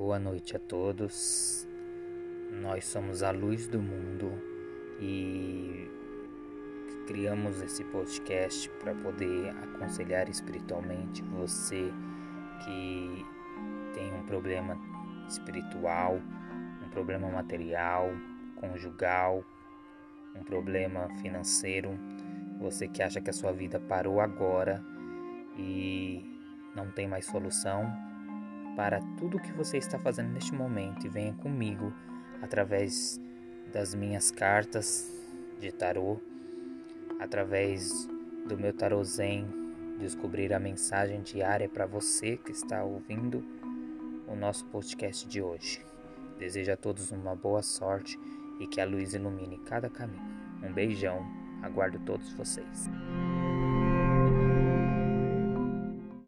Boa noite a todos. Nós somos a luz do mundo e criamos esse podcast para poder aconselhar espiritualmente você que tem um problema espiritual, um problema material, conjugal, um problema financeiro, você que acha que a sua vida parou agora e não tem mais solução, para tudo o que você está fazendo neste momento e venha comigo através das minhas cartas de tarô, através do meu tarô zen, descobrir a mensagem diária para você que está ouvindo o nosso podcast de hoje. Desejo a todos uma boa sorte e que a luz ilumine cada caminho. Um beijão, aguardo todos vocês.